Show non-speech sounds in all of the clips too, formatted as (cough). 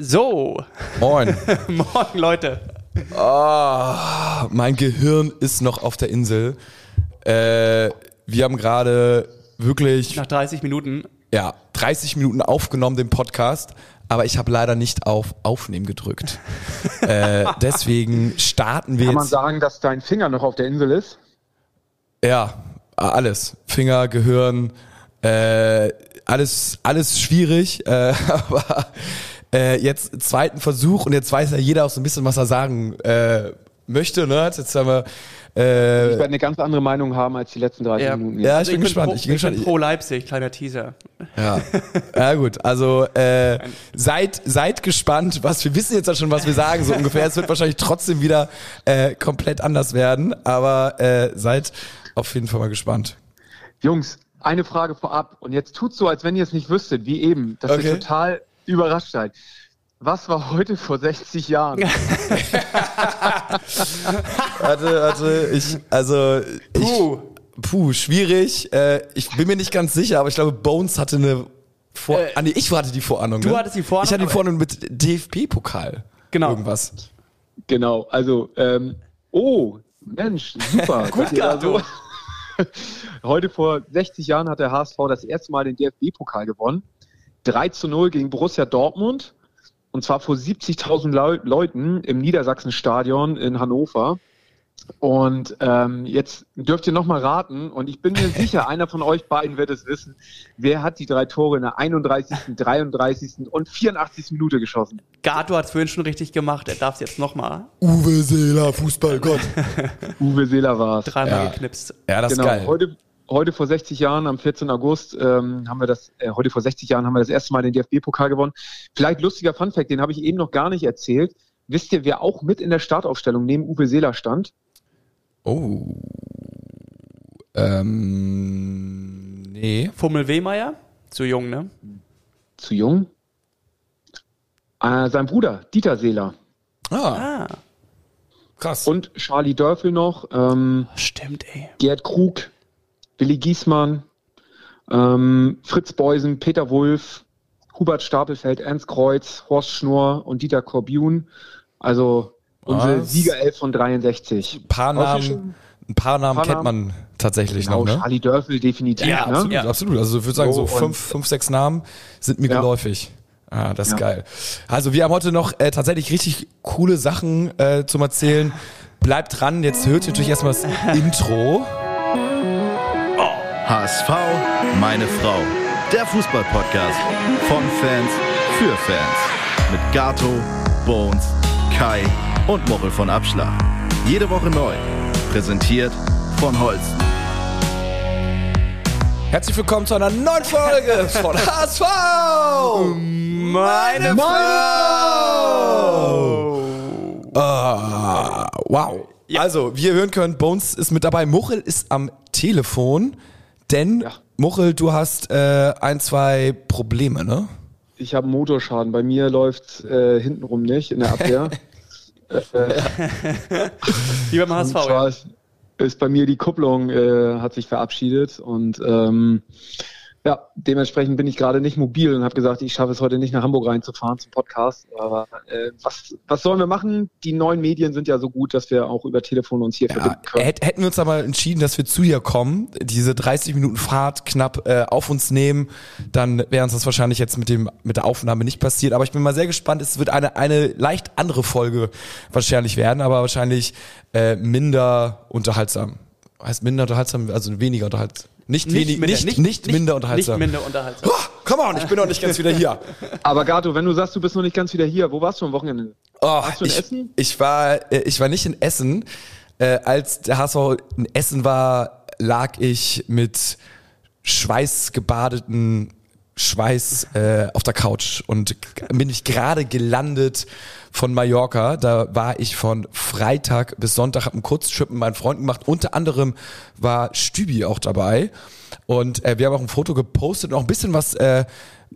So. Moin. (laughs) Moin, Leute. Oh, mein Gehirn ist noch auf der Insel. Äh, wir haben gerade wirklich Nach 30 Minuten. ja, 30 Minuten aufgenommen, den Podcast, aber ich habe leider nicht auf Aufnehmen gedrückt. (laughs) äh, deswegen starten wir Kann man jetzt. sagen, dass dein Finger noch auf der Insel ist? Ja, alles. Finger, Gehirn, äh, alles, alles schwierig, äh, (laughs) aber äh, jetzt zweiten Versuch und jetzt weiß ja jeder auch so ein bisschen, was er sagen äh, möchte. Ne? Jetzt haben wir Ich äh, werde eine ganz andere Meinung haben als die letzten 30 Ja. Minuten. ja, ich Also bin gespannt. Pro, Ich bin ich bin gespannt. pro Leipzig, kleiner Teaser. Ja, (laughs) ja gut. Also äh, seid seid gespannt, was wir wissen jetzt ja schon, was wir sagen so ungefähr. Es wird wahrscheinlich trotzdem wieder äh, komplett anders werden, aber äh, seid auf jeden Fall mal gespannt. Jungs, eine Frage vorab. Und jetzt tut so, als wenn ihr es nicht wüsstet, wie eben, dass Okay. ihr total überrascht seid. Was war heute vor 60 Jahren? (laughs) Warte, warte, ich also ich, Puh. puh, schwierig. Äh, ich bin mir nicht ganz sicher, aber ich glaube Bones hatte eine vor Äh, ah, nee, ich hatte die Vorahnung. du ne? hattest die Vorahnung, Ich hatte die Vorahnung mit DFB-Pokal. Genau. Irgendwas. Genau, also, ähm, oh, Mensch, super. (laughs) Gut gehabt, (laughs) Heute vor 60 Jahren hat der HSV das erste Mal den DFB-Pokal gewonnen. 3 zu 0 gegen Borussia Dortmund. Und zwar vor 70.000 Leu Leuten im Niedersachsenstadion in Hannover. Und ähm, jetzt dürft ihr nochmal raten, und ich bin mir (laughs) sicher, einer von euch beiden wird es wissen, wer hat die drei Tore in der 31., 33. und 84. Minute geschossen? Gato hat es vorhin schon richtig gemacht, er darf es jetzt nochmal. Uwe Seeler, Fußballgott. (laughs) Uwe Seeler war es. Dreimal Ja. geknipst. ja, das genau, ist geil. Heute, heute vor 60 Jahren, am 14. August, ähm, haben wir das, äh, heute vor 60 Jahren haben wir das erste Mal den DFB-Pokal gewonnen. Vielleicht lustiger Funfact, den habe ich eben noch gar nicht erzählt. Wisst ihr, wer auch mit in der Startaufstellung neben Uwe Seeler stand? Oh. Ähm, nee. Fummel Wehmeier, zu jung, ne? Zu jung? Äh, sein Bruder, Dieter Seeler. Ah, Ah, krass. Und Charlie Dörfel noch, ähm, stimmt, ey. Gerd Krug, Willi Giesmann, ähm, Fritz Beusen, Peter Wulff, Hubert Stapelfeld, Ernst Kreuz, Horst Schnurr und Dieter Korbjun. Also unsere Was? Siegerelf von 63. ein paar Namen, ein paar Namen Paar kennt man tatsächlich Genau, noch, ne? Charlie Dörfel definitiv. Ja, ne? absolut, Ja. absolut. Also ich würde sagen, so So, fünf, fünf, sechs Namen sind mir Ja. geläufig. Ah, das ist Ja. geil. Also wir haben heute noch äh, tatsächlich richtig coole Sachen äh, zum Erzählen. Bleibt dran, jetzt hört ihr natürlich erstmal das Intro. HSV, meine Frau. Der Fußball-Podcast von Fans für Fans. Mit Gato, Bones, Kai und Mochel von Abschlag. Jede Woche neu. Präsentiert von Holsten. Herzlich willkommen zu einer neuen Folge von (laughs) HSV! Meine Frau! Ah, wow. Also, wie ihr hören könnt, Bones ist mit dabei. Muchel ist am Telefon, denn Ja. Muchel, du hast äh, ein, zwei Probleme, ne? Ich habe einen Motorschaden. Bei mir läuft äh, hintenrum nicht in der Abwehr. Wie beim HSV, ja. ist, ist bei mir die Kupplung äh, hat sich verabschiedet und ähm, ja, dementsprechend bin ich gerade nicht mobil und habe gesagt, ich schaffe es heute nicht nach Hamburg reinzufahren zum Podcast. Aber äh, was, was sollen wir machen? Die neuen Medien sind ja so gut, dass wir auch über Telefon uns hier Ja, verbinden können. hätt- hätten wir uns aber entschieden, dass wir zu dir kommen, diese 30 Minuten Fahrt knapp äh, auf uns nehmen, dann wäre uns das wahrscheinlich jetzt mit dem mit der Aufnahme nicht passiert. Aber ich bin mal sehr gespannt. Es wird eine eine leicht andere Folge wahrscheinlich werden, aber wahrscheinlich äh, minder unterhaltsam. Heißt minder unterhaltsam, also weniger unterhaltsam. Nicht, wenig, minder- nicht, nicht, minder unterhaltsam. Nicht minder unterhaltsam. Oh, come on, ich bin noch nicht ganz wieder hier. (laughs) Aber Gato, wenn du sagst, du bist noch nicht ganz wieder hier, wo warst du am Wochenende? Oh, Warst du in ich, Essen? Ich war, äh, ich war nicht in Essen. Äh, als der HSV in Essen war, lag ich mit schweißgebadeten Schweiß äh, auf der Couch und bin ich gerade gelandet von Mallorca. Da war ich von Freitag bis Sonntag, habe einen Kurztrip mit meinen Freunden gemacht. Unter anderem war Stübi auch dabei. Und äh, wir haben auch ein Foto gepostet und auch ein bisschen was äh,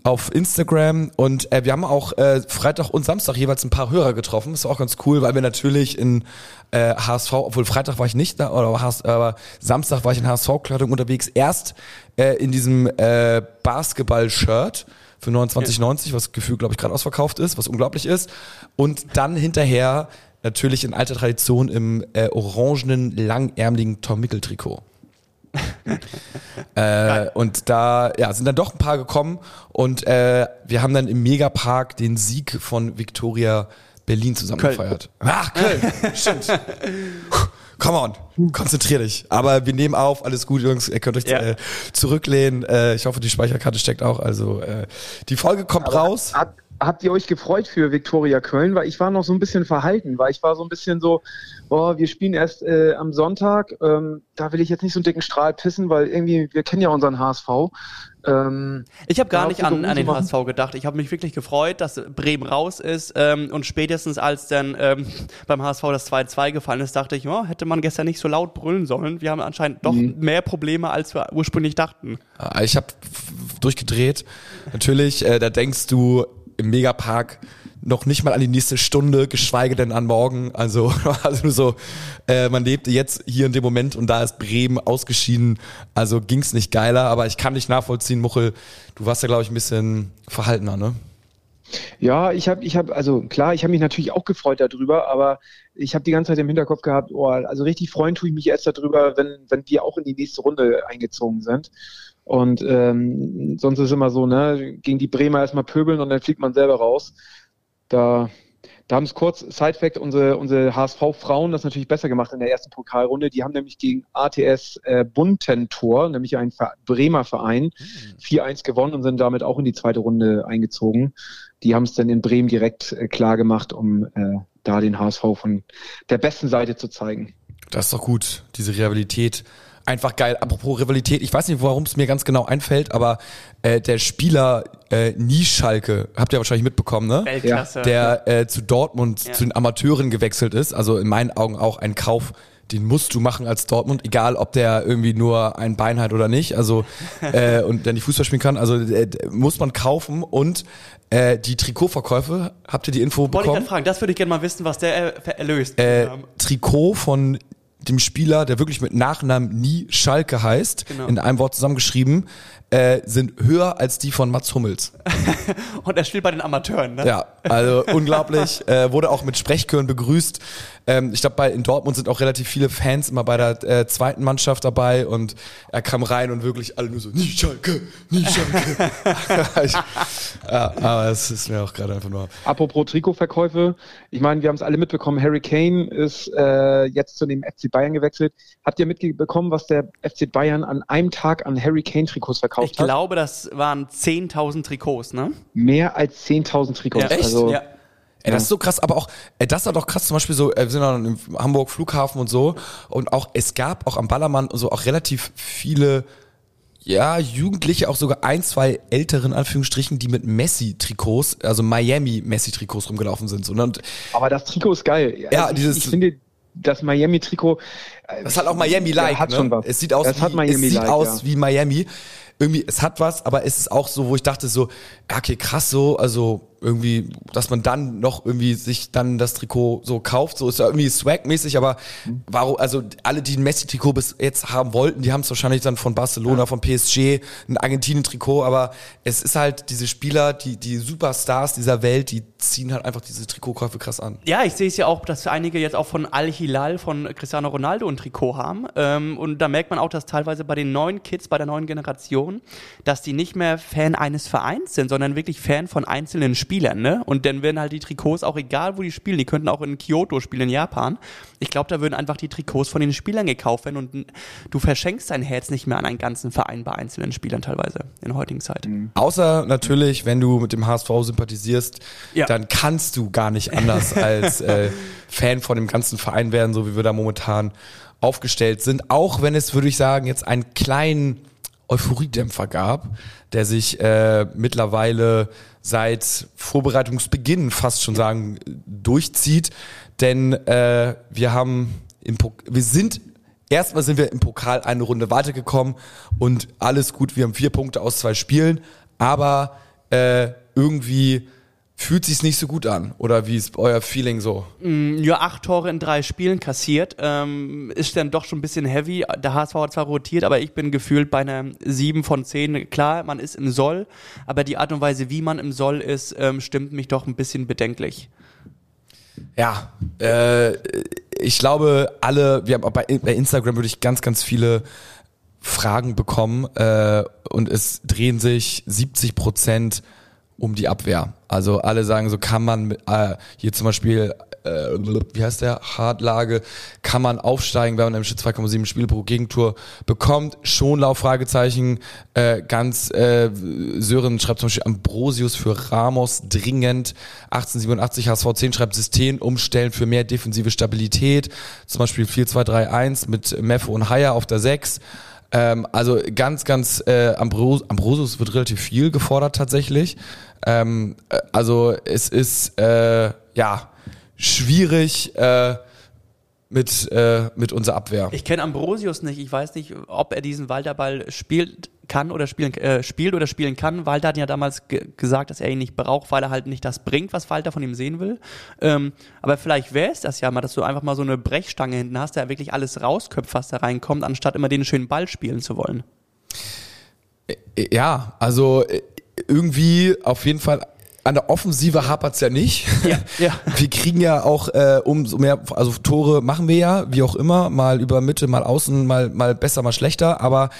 auf Instagram. Und äh, wir haben auch äh, Freitag und Samstag jeweils ein paar Hörer getroffen. War auch ganz cool, weil wir natürlich in äh, HSV, obwohl Freitag war ich nicht da, oder HS, aber Samstag war ich in HSV-Kleidung unterwegs. Erst äh, in diesem äh, Basketball-Shirt für 29,90, was gefühlt, glaube ich, gerade ausverkauft ist, was unglaublich ist. Und dann hinterher natürlich in alter Tradition im äh, orangenen, langärmeligen Tom Mickel-Trikot. (laughs) äh, und da ja, sind dann doch ein paar gekommen und äh, wir haben dann im Megapark den Sieg von Victoria Berlin zusammen Köln. gefeiert. Ach, Köln, (laughs) stimmt. Come on, konzentrier dich. Aber wir nehmen auf, alles gut, Jungs. Ihr könnt euch Ja. äh, zurücklehnen. Äh, ich hoffe, die Speicherkarte steckt auch. Also äh, die Folge kommt raus. Habt, habt ihr euch gefreut für Viktoria Köln? Weil ich war noch so ein bisschen verhalten, weil ich war so ein bisschen so, boah, wir spielen erst äh, am Sonntag. Ähm, da will ich jetzt nicht so einen dicken Strahl pissen, weil irgendwie, wir kennen ja unseren HSV. Ähm, Ich habe gar nicht an, an den HSV gedacht. Ich habe mich wirklich gefreut, dass Bremen raus ist. Ähm, und spätestens als dann ähm, (laughs) beim HSV das 2-2 gefallen ist, dachte ich, ja, hätte man gestern nicht so laut brüllen sollen. Wir haben anscheinend doch Mhm. mehr Probleme, als wir ursprünglich dachten. Äh, Ich habe durchgedreht. Natürlich, äh, da denkst du im Megapark noch nicht mal an die nächste Stunde, geschweige denn an morgen. Also, (laughs) also so, äh, man lebte jetzt hier in dem Moment und da ist Bremen ausgeschieden. Also ging's nicht geiler, aber ich kann dich nachvollziehen, Muchel. Du warst ja, glaube ich, ein bisschen verhaltener, ne? Ja, ich habe, ich habe, also klar, ich habe mich natürlich auch gefreut darüber, aber ich habe die ganze Zeit im Hinterkopf gehabt, oh, also richtig freuen tue ich mich erst darüber, wenn, wenn wir auch in die nächste Runde eingezogen sind. Und ähm, sonst ist immer so, ne, gegen die Bremer erstmal pöbeln und dann fliegt man selber raus. Da, da haben es kurz, Side-Fact, unsere, unsere HSV-Frauen das natürlich besser gemacht in der ersten Pokalrunde. Die haben nämlich gegen ATS äh, Buntentor, nämlich ein Ver Bremer Verein, 4-1 gewonnen und sind damit auch in die zweite Runde eingezogen. Die haben es dann in Bremen direkt äh, klar gemacht, um äh, da den HSV von der besten Seite zu zeigen. Das ist doch gut, diese Rivalität. Einfach geil. Apropos Rivalität, ich weiß nicht, warum es mir ganz genau einfällt, aber äh, der Spieler äh, Nieschalke, habt ihr wahrscheinlich mitbekommen, ne? Weltklasse. der äh, zu Dortmund Ja. zu den Amateuren gewechselt ist. Also in meinen Augen auch ein Kauf, den musst du machen als Dortmund, egal ob der irgendwie nur ein Bein hat oder nicht. Also (laughs) äh, und der nicht Fußball spielen kann. Also äh, muss man kaufen und äh, die Trikotverkäufe, habt ihr die Info Wollte ich bekommen? gerade fragen, das würde ich gerne mal wissen, was der äh, erlöst. Äh, Ähm, Trikot von dem Spieler, der wirklich mit Nachnamen nie Schalke heißt, Genau. in einem Wort zusammengeschrieben, äh, sind höher als die von Mats Hummels. (laughs) und er spielt bei den Amateuren, ne? Ja, also unglaublich. (laughs) Äh, wurde auch mit Sprechchören begrüßt. Ähm, ich glaube, bei in Dortmund sind auch relativ viele Fans immer bei der äh, zweiten Mannschaft dabei und er kam rein und wirklich alle nur so, nie Schalke, nie Schalke. (laughs) ich, ja, aber es ist mir auch gerade einfach nur. Apropos Trikotverkäufe, ich meine, wir haben es alle mitbekommen, Harry Kane ist äh, jetzt zu dem FC Bayern gewechselt. Habt ihr mitbekommen, was der FC Bayern an einem Tag an Harry Kane Trikots verkauft Ich hat? glaube, das waren 10.000 Trikots, ne? Mehr als 10.000 Trikots. Ja. Echt? Also, Ja. Ey, das ist so krass, aber auch, ey, das war doch krass, zum Beispiel so, äh, wir sind dann im Hamburg Flughafen und so, und auch, es gab auch am Ballermann und so auch relativ viele, ja, Jugendliche, auch sogar ein, zwei älteren Anführungsstrichen, die mit Messi-Trikots, also Miami-Messi-Trikots rumgelaufen sind. So, ne? Und Aber das Trikot ist geil. Ja, ich, dieses- ich finde, das Miami-Trikot. Das hat auch Miami-like. hat ne? schon was. Es sieht aus, das wie, hat es Miami sieht like, aus ja. wie Miami. Irgendwie, es hat was, aber es ist auch so, wo ich dachte so, okay, krass so, also irgendwie, dass man dann noch irgendwie sich dann das Trikot so kauft, so ist ja irgendwie swagmäßig, aber warum, also alle, die ein Messi-Trikot bis jetzt haben wollten, die haben es wahrscheinlich dann von Barcelona, von PSG, ein Argentinien-Trikot, aber es ist halt diese Spieler, die, die Superstars dieser Welt, die ziehen halt einfach diese Trikotkäufe krass an. Ja, ich sehe es ja auch, dass einige jetzt auch von Al-Hilal, von Cristiano Ronaldo ein Trikot haben. Ähm, und da merkt man auch, dass teilweise bei den neuen Kids, bei der neuen Generation, dass die nicht mehr Fan eines Vereins sind, sondern wirklich Fan von einzelnen Spielern. Ne? Und dann werden halt die Trikots, auch egal wo die spielen, die könnten auch in Kyoto spielen, in Japan. Ich glaube, da würden einfach die Trikots von den Spielern gekauft werden und du verschenkst dein Herz nicht mehr an einen ganzen Verein bei einzelnen Spielern teilweise in der heutigen Zeit. Außer natürlich, wenn du mit dem HSV sympathisierst, Ja. dann kannst du gar nicht anders (laughs) als äh, Fan von dem ganzen Verein werden, so wie wir da momentan aufgestellt sind. Auch wenn es, würde ich sagen, jetzt einen kleinen Euphoriedämpfer gab, der sich äh, mittlerweile seit Vorbereitungsbeginn fast schon sagen durchzieht. Denn äh, wir haben im Pok wir sind Erstmal sind wir im Pokal eine Runde weitergekommen und alles gut. Wir haben vier Punkte aus zwei Spielen, aber äh, irgendwie fühlt sich's nicht so gut an. Oder wie ist euer Feeling so? Mm, Ja, acht Tore in drei Spielen kassiert. Ähm, ist dann doch schon ein bisschen heavy. Der HSV hat zwar rotiert, aber ich bin gefühlt bei einer sieben von zehn. Klar, man ist im Soll, aber die Art und Weise, wie man im Soll ist, ähm, stimmt mich doch ein bisschen bedenklich. Ja, äh, ich glaube, alle, wir haben auch bei, bei Instagram würde ich ganz, ganz viele Fragen bekommen äh, und es drehen sich 70 Prozent um die Abwehr. Also alle sagen so, kann man äh, hier zum Beispiel, äh, wie heißt der, Hartlage, kann man aufsteigen, wenn man im Schnitt 2,7 Spiele pro Gegentor bekommt? Schonlauf, Fragezeichen, äh, ganz, äh, Sören schreibt zum Beispiel Ambrosius für Ramos dringend, 1887 HSV 10 schreibt System umstellen für mehr defensive Stabilität, zum Beispiel 4-2-3-1 mit Meffe und Haier auf der 6. Ähm, also ganz, ganz äh, Ambros Ambrosius wird relativ viel gefordert tatsächlich. Ähm, äh, also es ist äh, ja schwierig äh, mit äh, mit unserer Abwehr. Ich kenne Ambrosius nicht. Ich weiß nicht, ob er diesen Walterball spielt kann oder spielen äh, spielt oder spielen kann. Walter hat ja damals ge gesagt, dass er ihn nicht braucht, weil er halt nicht das bringt, was Walter von ihm sehen will. Ähm, aber vielleicht wäre es das ja mal, dass du einfach mal so eine Brechstange hinten hast, der wirklich alles rausköpft, was da reinkommt, anstatt immer den schönen Ball spielen zu wollen. Ja, also äh, irgendwie auf jeden Fall an der Offensive hapert's ja nicht. Ja, ja. (laughs) Wir kriegen ja auch äh, umso mehr, also Tore machen wir ja, wie auch immer, mal über Mitte, mal außen, mal mal besser, mal schlechter, aber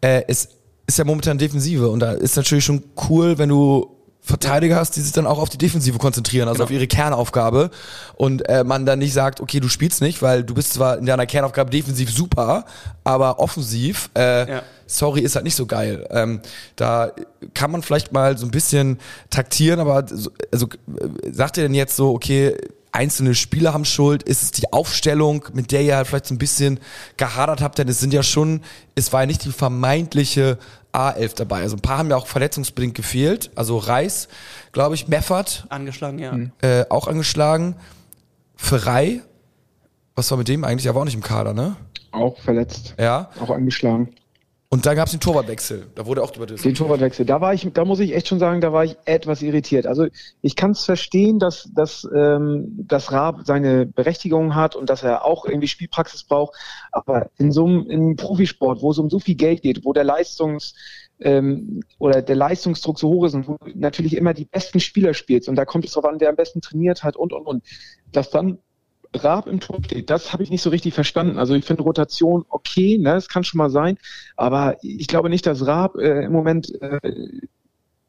äh, es ist ja momentan Defensive und da ist natürlich schon cool, wenn du Verteidiger hast, die sich dann auch auf die Defensive konzentrieren, also auf ihre Kernaufgabe und äh, man dann nicht sagt, okay, du spielst nicht, weil du bist zwar in deiner Kernaufgabe defensiv super, aber offensiv, äh, Ja. sorry, ist halt nicht so geil. Ähm, da kann man vielleicht mal so ein bisschen taktieren, aber so, also äh, sagt ihr denn jetzt so, okay, einzelne Spieler haben Schuld, ist es die Aufstellung, mit der ihr halt vielleicht so ein bisschen gehadert habt, denn es sind ja schon, es war ja nicht die vermeintliche A11 dabei. Also ein paar haben ja auch verletzungsbedingt gefehlt. Also Reis, glaube ich, Meffert Angeschlagen, ja. äh, auch angeschlagen. Ferrei, was war mit dem eigentlich? Er war auch nicht im Kader, ne? Auch verletzt, Ja. auch angeschlagen. Und dann gab es den Torwartwechsel. Da wurde auch drüber Den diskutiert. Torwartwechsel. Da war ich, da muss ich echt schon sagen, da war ich etwas irritiert. Also ich kann es verstehen, dass, dass, ähm, dass Raab seine Berechtigung hat und dass er auch irgendwie Spielpraxis braucht. Aber in so einem, in einem Profisport, wo es um so viel Geld geht, wo der Leistungs ähm, oder der Leistungsdruck so hoch ist und wo natürlich immer die besten Spieler spielst und da kommt es drauf an, wer am besten trainiert hat und und und, dass dann Raab im Tor steht, das habe ich nicht so richtig verstanden. Also ich finde Rotation okay, ne, das kann schon mal sein, aber ich glaube nicht, dass Raab äh, im Moment äh,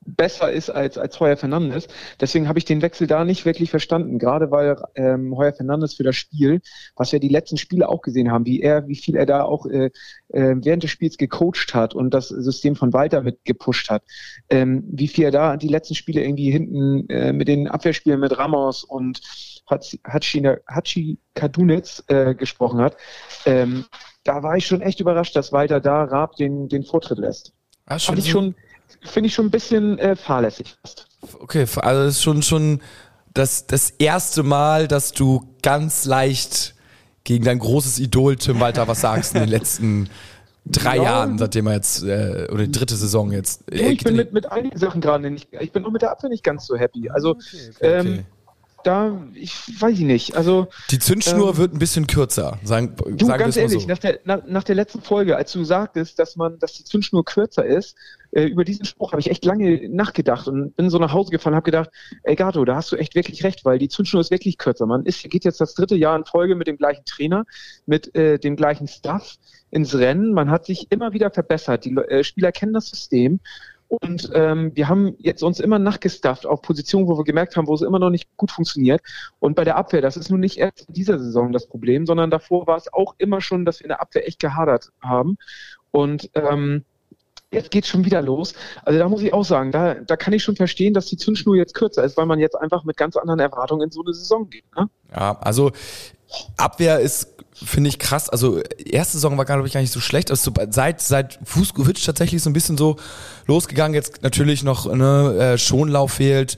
besser ist als, als Heuer Fernandes. Deswegen habe ich den Wechsel da nicht wirklich verstanden, gerade weil ähm, Heuer Fernandes für das Spiel, was wir die letzten Spiele auch gesehen haben, wie er, wie viel er da auch äh, äh, während des Spiels gecoacht hat und das System von Walter mit gepusht hat, ähm, wie viel er da die letzten Spiele irgendwie hinten äh, mit den Abwehrspielen mit Ramos und Hachi Kadunitz äh, gesprochen hat, ähm, da war ich schon echt überrascht, dass Walter da Raab den, den Vortritt lässt. Ah, ich schon, finde ich schon ein bisschen äh, fahrlässig fast. Okay, also das ist schon, schon das, das erste Mal, dass du ganz leicht gegen dein großes Idol Tim Walter was sagst in den letzten (laughs) drei Ja. Jahren, seitdem er jetzt, äh, oder die dritte Saison jetzt. Ja, ich bin mit, mit einigen Sachen gerade nicht, ich bin auch mit der Abwehr nicht ganz so happy. Also, ähm, okay. Da, ich weiß ich nicht. Also, Die Zündschnur ähm, wird ein bisschen kürzer, sagen, Du, sagen ganz ehrlich, so. nach, der, nach, nach der letzten Folge, als du sagtest, dass man, dass die Zündschnur kürzer ist, äh, über diesen Spruch habe ich echt lange nachgedacht und bin so nach Hause gefahren und habe gedacht, ey Gato, da hast du echt wirklich recht, weil die Zündschnur ist wirklich kürzer. Man ist, geht jetzt das dritte Jahr in Folge mit dem gleichen Trainer, mit äh, dem gleichen Staff ins Rennen. Man hat sich immer wieder verbessert. Die äh, Spieler kennen das System. Und ähm, wir haben jetzt uns immer nachgestafft auf Positionen, wo wir gemerkt haben, wo es immer noch nicht gut funktioniert. Und bei der Abwehr, das ist nun nicht erst in dieser Saison das Problem, sondern davor war es auch immer schon, dass wir in der Abwehr echt gehadert haben. Und ähm, jetzt geht's schon wieder los. Also da muss ich auch sagen, da, da kann ich schon verstehen, dass die Zündschnur jetzt kürzer ist, weil man jetzt einfach mit ganz anderen Erwartungen in so eine Saison geht. Ne? Ja, also Abwehr ist, finde ich, krass. Also erste Saison war, glaube ich, gar nicht so schlecht. Also so, seit, seit Fußkovic tatsächlich so ein bisschen so losgegangen. Jetzt natürlich noch ne, äh, Schonlauf fehlt,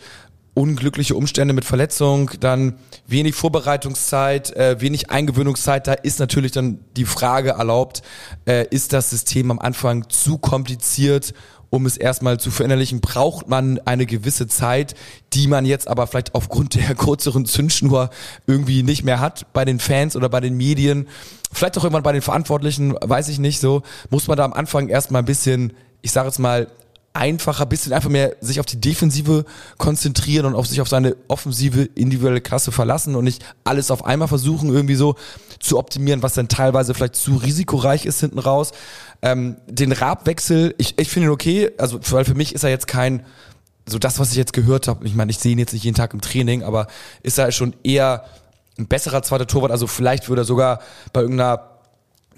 unglückliche Umstände mit Verletzung, dann wenig Vorbereitungszeit, äh, wenig Eingewöhnungszeit. Da ist natürlich dann die Frage erlaubt, äh, ist das System am Anfang zu kompliziert um es erstmal zu verinnerlichen, braucht man eine gewisse Zeit, die man jetzt aber vielleicht aufgrund der (laughs) kürzeren Zündschnur irgendwie nicht mehr hat bei den Fans oder bei den Medien. Vielleicht auch irgendwann bei den Verantwortlichen, weiß ich nicht so. Muss man da am Anfang erstmal ein bisschen, ich sage jetzt mal, einfacher, bisschen einfach mehr sich auf die Defensive konzentrieren und auf sich auf seine offensive individuelle Klasse verlassen und nicht alles auf einmal versuchen irgendwie so zu optimieren, was dann teilweise vielleicht zu risikoreich ist hinten raus. Ähm, den Rabwechsel, ich, ich finde ihn okay, also weil für mich ist er jetzt kein so das, was ich jetzt gehört habe. Ich meine, ich sehe ihn jetzt nicht jeden Tag im Training, aber ist er schon eher ein besserer zweiter Torwart. Also vielleicht würde er sogar bei irgendeiner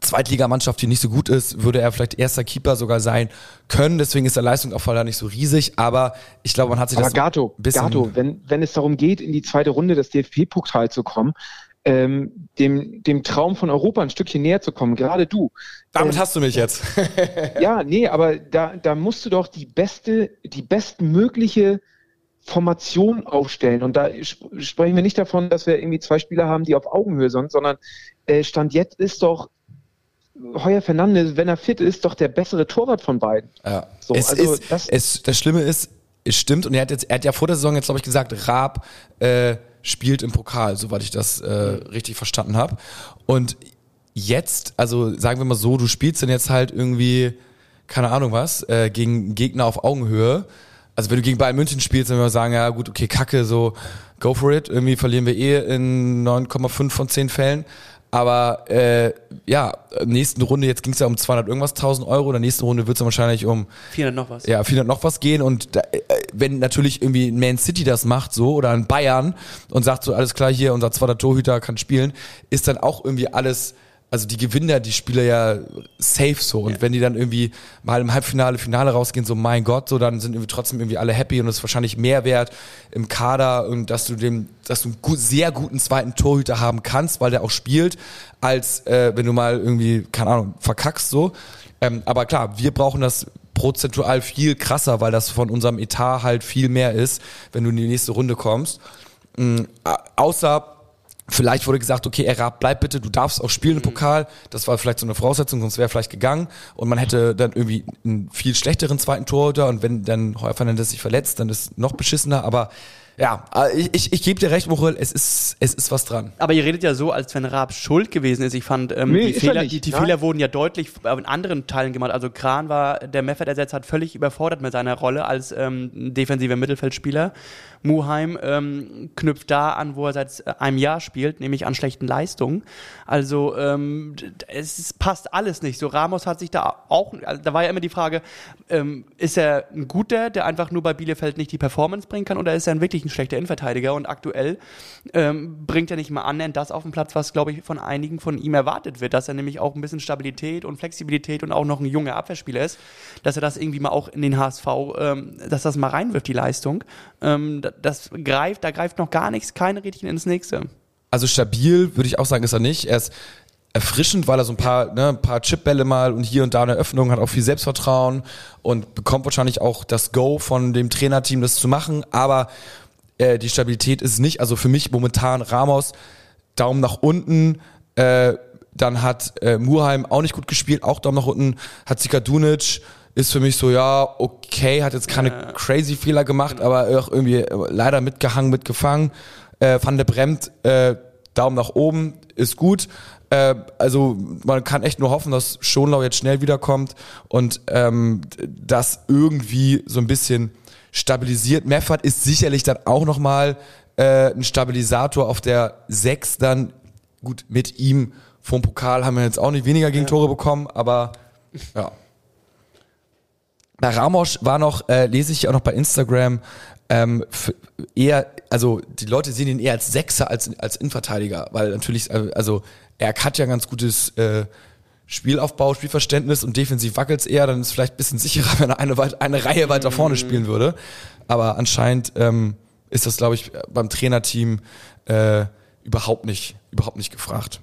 Zweitligamannschaft, die nicht so gut ist, würde er vielleicht erster Keeper sogar sein können. Deswegen ist der Leistungsauffall da nicht so riesig. Aber ich glaube, man hat sich Aber das Gato, bisschen Gato, wenn, wenn es darum geht, in die zweite Runde des DFB-Pokals zu kommen, ähm, dem, dem Traum von Europa ein Stückchen näher zu kommen, gerade du. Damit ähm, hast du mich jetzt. (laughs) Ja, nee, aber da, da musst du doch die beste, die bestmögliche Formation aufstellen. Und da sp sprechen wir nicht davon, dass wir irgendwie zwei Spieler haben, die auf Augenhöhe sind, sondern äh, Stand jetzt ist doch Heuer Fernandes, wenn er fit ist, doch der bessere Torwart von beiden. Ja. So, es also ist, das- es, das Schlimme ist, es stimmt und er hat jetzt, er hat ja vor der Saison jetzt glaube ich gesagt, Raab äh, spielt im Pokal, soweit ich das äh, richtig verstanden habe. Und jetzt, also sagen wir mal so, du spielst dann jetzt halt irgendwie, keine Ahnung was, äh, gegen Gegner auf Augenhöhe. Also wenn du gegen Bayern München spielst, dann würden wir sagen, ja gut, okay, Kacke, so go for it. Irgendwie verlieren wir eh in 9,5 von 10 Fällen. Aber äh, ja, nächsten Runde, jetzt ging es ja um 200 irgendwas 1000 Euro, in der nächsten Runde wird es wahrscheinlich um 400 noch was. ja, 400 noch was gehen und da, äh, wenn natürlich irgendwie Man City das macht so oder ein Bayern und sagt so, alles klar hier, unser zweiter Torhüter kann spielen, ist dann auch irgendwie alles, also die gewinnen ja die Spieler ja safe so und Ja. wenn die dann irgendwie mal im Halbfinale, Finale rausgehen, so mein Gott, so dann sind irgendwie trotzdem irgendwie alle happy und es ist wahrscheinlich mehr wert im Kader und dass du dem, dass du einen gut, sehr guten zweiten Torhüter haben kannst, weil der auch spielt, als äh, wenn du mal irgendwie, keine Ahnung, verkackst so. Ähm, aber klar, wir brauchen das prozentual viel krasser, weil das von unserem Etat halt viel mehr ist, wenn du in die nächste Runde kommst. A- außer Vielleicht wurde gesagt, okay, Erab, bleib bitte, du darfst auch spielen im Pokal. Das war vielleicht so eine Voraussetzung, sonst wäre vielleicht gegangen. Und man hätte dann irgendwie einen viel schlechteren zweiten Torhüter. Und wenn dann Heuer Fernandes sich verletzt, dann ist noch beschissener. Aber ja, äh, ich, ich, ich gebe dir recht, Mochel, es ist, es ist was dran. Aber ihr redet ja so, als wenn Raab schuld gewesen ist. Ich fand, ähm, Nee, die, ist er Fehler, nicht. die, die. Fehler wurden ja deutlich in anderen Teilen gemacht. Also Kran war, der Meffert ersetzt hat, völlig überfordert mit seiner Rolle als ähm, defensiver Mittelfeldspieler. Muheim ähm, knüpft da an, wo er seit äh, einem Jahr spielt, nämlich an schlechten Leistungen. Also ähm, es ist- passt alles nicht. So Ramos hat sich da auch, also, da war ja immer die Frage, ähm, ist er ein guter, der einfach nur bei Bielefeld nicht die Performance bringen kann, oder ist er ein wirklich ein schlechter Innenverteidiger? Und aktuell ähm, bringt er nicht mal annähernd das auf den Platz, was, glaube ich, von einigen von ihm erwartet wird, dass er nämlich auch ein bisschen Stabilität und Flexibilität und auch noch ein junger Abwehrspieler ist, dass er das irgendwie mal auch in den HSV, ähm, dass das mal reinwirft, die Leistung. Ähm, da- das greift, da greift noch gar nichts, keine Rädchen ins nächste. Also stabil würde ich auch sagen, ist er nicht. Er ist erfrischend, weil er so ein paar, ne, ein paar Chipbälle mal und hier und da eine Öffnung hat auch viel Selbstvertrauen und bekommt wahrscheinlich auch das Go von dem Trainerteam, das zu machen. Aber äh, die Stabilität ist nicht. Also für mich momentan Ramos Daumen nach unten. Äh, dann hat äh, Murheim auch nicht gut gespielt, auch Daumen nach unten. Hat Sika Dunic ist für mich so, ja, okay, hat jetzt keine crazy Fehler gemacht, aber auch irgendwie äh, leider mitgehangen, mitgefangen. Äh, Van der Bremt, äh, Daumen nach oben, ist gut. Äh, also man kann echt nur hoffen, dass Schonlau jetzt schnell wiederkommt und ähm, das irgendwie so ein bisschen stabilisiert. Meffert ist sicherlich dann auch nochmal äh, ein Stabilisator auf der 6 dann. Gut, mit ihm vom Pokal haben wir jetzt auch nicht weniger Gegentore bekommen, aber ja. Bei Ramos war noch, äh, lese ich auch noch bei Instagram, ähm, eher, also die Leute sehen ihn eher als Sechser als als Innenverteidiger, weil natürlich, äh, also er hat ja ein ganz gutes äh, Spielaufbau, Spielverständnis und defensiv wackelt's eher, dann ist es vielleicht ein bisschen sicherer, (laughs) wenn er eine, weit- eine Reihe weiter vorne spielen würde. Aber anscheinend ähm, ist das, glaube ich, beim Trainerteam äh, überhaupt nicht, überhaupt nicht gefragt.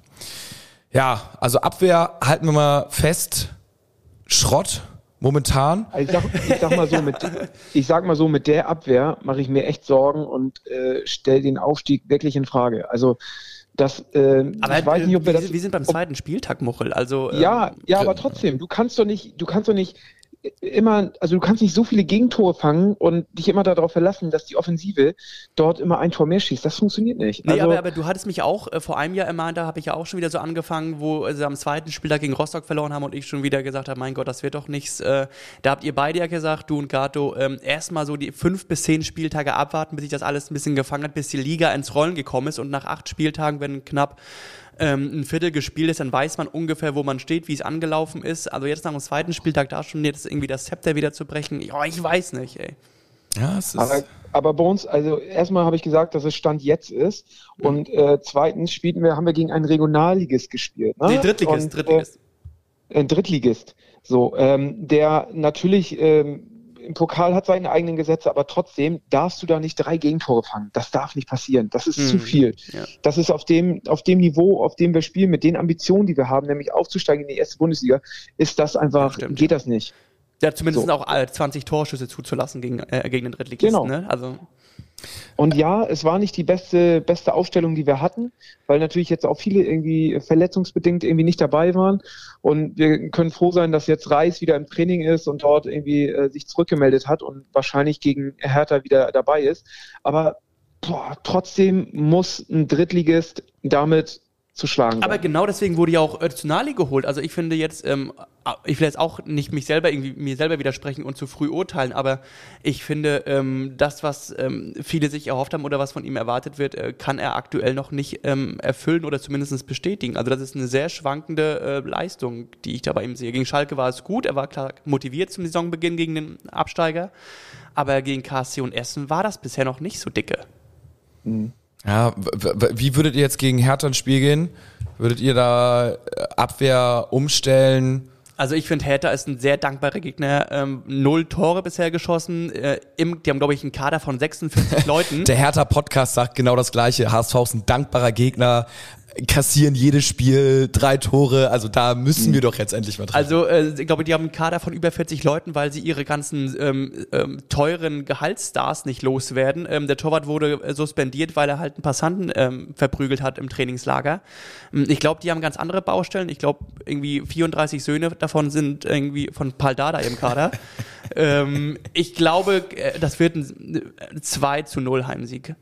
Ja, also Abwehr halten wir mal fest, Schrott momentan. Also ich, sag, ich sag mal so, mit, (laughs) ich sag mal so, mit der Abwehr mache ich mir echt Sorgen und äh, stelle den Aufstieg wirklich in Frage. Also das, äh, Aber ich weiß nicht, ob wir wir, das. wir sind beim zweiten Spieltag, Muchel. Also, ähm, ja, ja, aber trotzdem, du kannst doch nicht, du kannst doch nicht immer, also du kannst nicht so viele Gegentore fangen und dich immer darauf verlassen, dass die Offensive dort immer ein Tor mehr schießt. Das funktioniert nicht. Nee, also, aber, aber du hattest mich auch äh, vor einem Jahr immer, da habe ich ja auch schon wieder so angefangen, wo sie am zweiten Spieltag gegen Rostock verloren haben und ich schon wieder gesagt habe, mein Gott, das wird doch nichts. Äh, da habt ihr beide ja gesagt, du und Gato, ähm, erstmal so die fünf bis zehn Spieltage abwarten, bis sich das alles ein bisschen gefangen hat, bis die Liga ins Rollen gekommen ist und nach acht Spieltagen, wenn knapp ähm, ein Viertel gespielt ist, dann weiß man ungefähr, wo man steht, wie es angelaufen ist. Also jetzt nach dem zweiten Spieltag da schon jetzt irgendwie das Zepter wieder zu brechen, ja, ich weiß nicht, ey. Ja, es ist. aber, aber bei uns, also erstmal habe ich gesagt, dass es Stand jetzt ist. Und äh, zweitens spielten wir, haben wir gegen einen Regionalligist gespielt. Ne? Nee, Drittligist, und, Drittligist. Äh, ein Drittligist. So, ähm, der natürlich ähm, im Pokal hat seine eigenen Gesetze, aber trotzdem darfst du da nicht drei Gegentore fangen. Das darf nicht passieren. Das ist zu Mhm. viel. Ja. Das ist auf dem, auf dem Niveau, auf dem wir spielen, mit den Ambitionen, die wir haben, nämlich aufzusteigen in die erste Bundesliga, ist das einfach, stimmt, geht das nicht. Ja, zumindest So. auch äh, 20 Torschüsse zuzulassen gegen, äh, gegen den Drittligisten. Genau. Ne? Also, Und ja, es war nicht die beste, beste Aufstellung, die wir hatten, weil natürlich jetzt auch viele irgendwie verletzungsbedingt irgendwie nicht dabei waren. Und wir können froh sein, dass jetzt Reis wieder im Training ist und dort irgendwie äh, sich zurückgemeldet hat und wahrscheinlich gegen Hertha wieder dabei ist. Aber boah, trotzdem muss ein Drittligist damit zu schlagen aber sein. genau deswegen wurde ja auch Öztunali geholt. Also ich finde jetzt, ähm, ich will jetzt auch nicht mich selber irgendwie mir selber widersprechen und zu früh urteilen, aber ich finde, ähm, das, was ähm, viele sich erhofft haben oder was von ihm erwartet wird, äh, kann er aktuell noch nicht ähm, erfüllen oder zumindest bestätigen. Also das ist eine sehr schwankende äh, Leistung, die ich da bei ihm sehe. Gegen Schalke war es gut, er war klar motiviert zum Saisonbeginn gegen den Absteiger, aber gegen KSC und Essen war das bisher noch nicht so dicke. Ja, wie würdet ihr jetzt gegen Hertha ins Spiel gehen? Würdet ihr da äh, Abwehr umstellen? Also ich finde, Hertha ist ein sehr dankbarer Gegner. Ähm, null Tore bisher geschossen. Äh, im, die haben, glaube ich, einen Kader von 46 (laughs) Leuten. Der Hertha Podcast sagt genau das gleiche. HSV ist ein dankbarer Gegner, kassieren jedes Spiel drei Tore. Also da müssen wir doch jetzt endlich mal dran. Also äh, ich glaube, die haben einen Kader von über 40 Leuten, weil sie ihre ganzen ähm, ähm, teuren Gehaltsstars nicht loswerden. Ähm, der Torwart wurde äh, suspendiert, weil er halt einen Passanten ähm, verprügelt hat im Trainingslager. Ähm, Ich glaube, die haben ganz andere Baustellen. Ich glaube, irgendwie 34 Söhne davon sind irgendwie von Pal Dada im Kader. (laughs) ähm, ich glaube, äh, das wird ein äh, 2 zu 0 Heimsieg.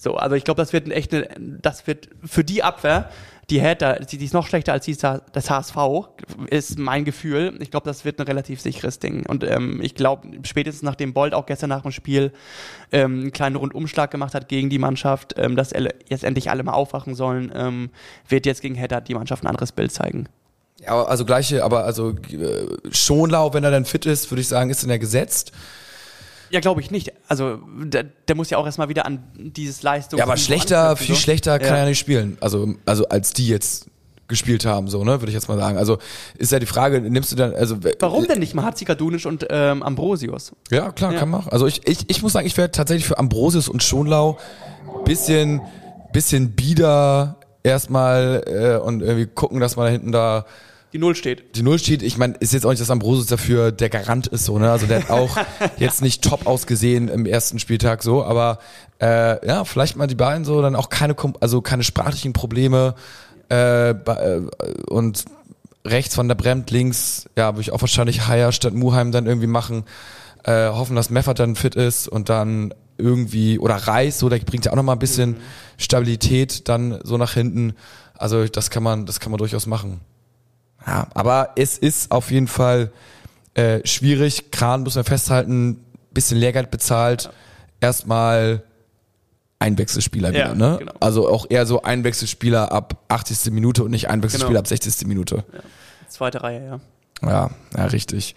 So, also ich glaube, das wird echt, eine, das wird für die Abwehr, die Hertha, die, die ist noch schlechter als die, das HSV, ist mein Gefühl. Ich glaube, das wird ein relativ sicheres Ding. Und ähm, ich glaube, spätestens nachdem Bolt auch gestern nach dem Spiel ähm, einen kleinen Rundumschlag gemacht hat gegen die Mannschaft, ähm, dass jetzt endlich alle mal aufwachen sollen, ähm, wird jetzt gegen Hertha die Mannschaft ein anderes Bild zeigen. Ja, also gleiche, aber also äh, Schonlau, wenn er dann fit ist, würde ich sagen, ist dann ja gesetzt. Ja, glaube ich nicht. Also der, der muss ja auch erstmal wieder an dieses Leistungs. Ja, aber schlechter, viel so. schlechter kann Ja. er nicht spielen. Also, also als die jetzt gespielt haben, so, ne, würde ich jetzt mal sagen. Also ist ja die Frage, nimmst du dann, also Warum denn nicht? Man hat Kadunic und ähm, Ambrosius. Ja, klar, Ja. kann man. Also ich, ich, ich muss sagen, ich wäre tatsächlich für Ambrosius und Schonlau bisschen, bisschen bieder erstmal äh, und irgendwie gucken, dass man da hinten da Die Null steht. die Null steht. Ich meine, ist jetzt auch nicht, dass Ambrosius dafür der Garant ist, so, ne? Also der hat auch (laughs) jetzt nicht top ausgesehen im ersten Spieltag so, aber äh, ja, vielleicht mal die beiden so, dann auch keine, also keine sprachlichen Probleme äh, äh, und rechts von der Bremt, links, ja, würde ich auch wahrscheinlich Haier statt Muheim dann irgendwie machen. Äh, hoffen, dass Meffert dann fit ist und dann irgendwie, oder Reis, so, der bringt ja auch nochmal ein bisschen Stabilität dann so nach hinten. Also das kann man, das kann man durchaus machen. Ja, aber es ist auf jeden Fall äh, schwierig. Kran muss man festhalten, bisschen Lehrgeld bezahlt. Erstmal Einwechselspieler Ja, wieder, ne? genau. Also auch eher so Einwechselspieler ab 80. Minute und nicht Einwechselspieler Genau. ab 60. Minute. Zweite Reihe, ja. Ja, ja, richtig.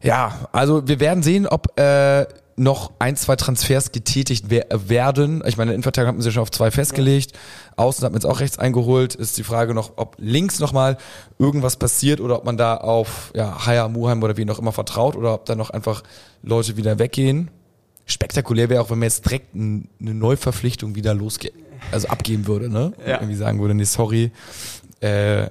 Ja, also wir werden sehen, ob äh, noch ein, zwei Transfers getätigt wer werden. Ich meine, in Innenverteidigung hat man sich schon auf zwei festgelegt. Außen hat man jetzt auch rechts eingeholt. Ist die Frage noch, ob links nochmal irgendwas passiert oder ob man da auf ja, Haya, Muheim oder wie noch immer vertraut oder ob da noch einfach Leute wieder weggehen. Spektakulär wäre auch, wenn man jetzt direkt eine Neuverpflichtung wieder losge also abgeben würde, ne? Ja. Irgendwie sagen würde, nee, sorry, äh,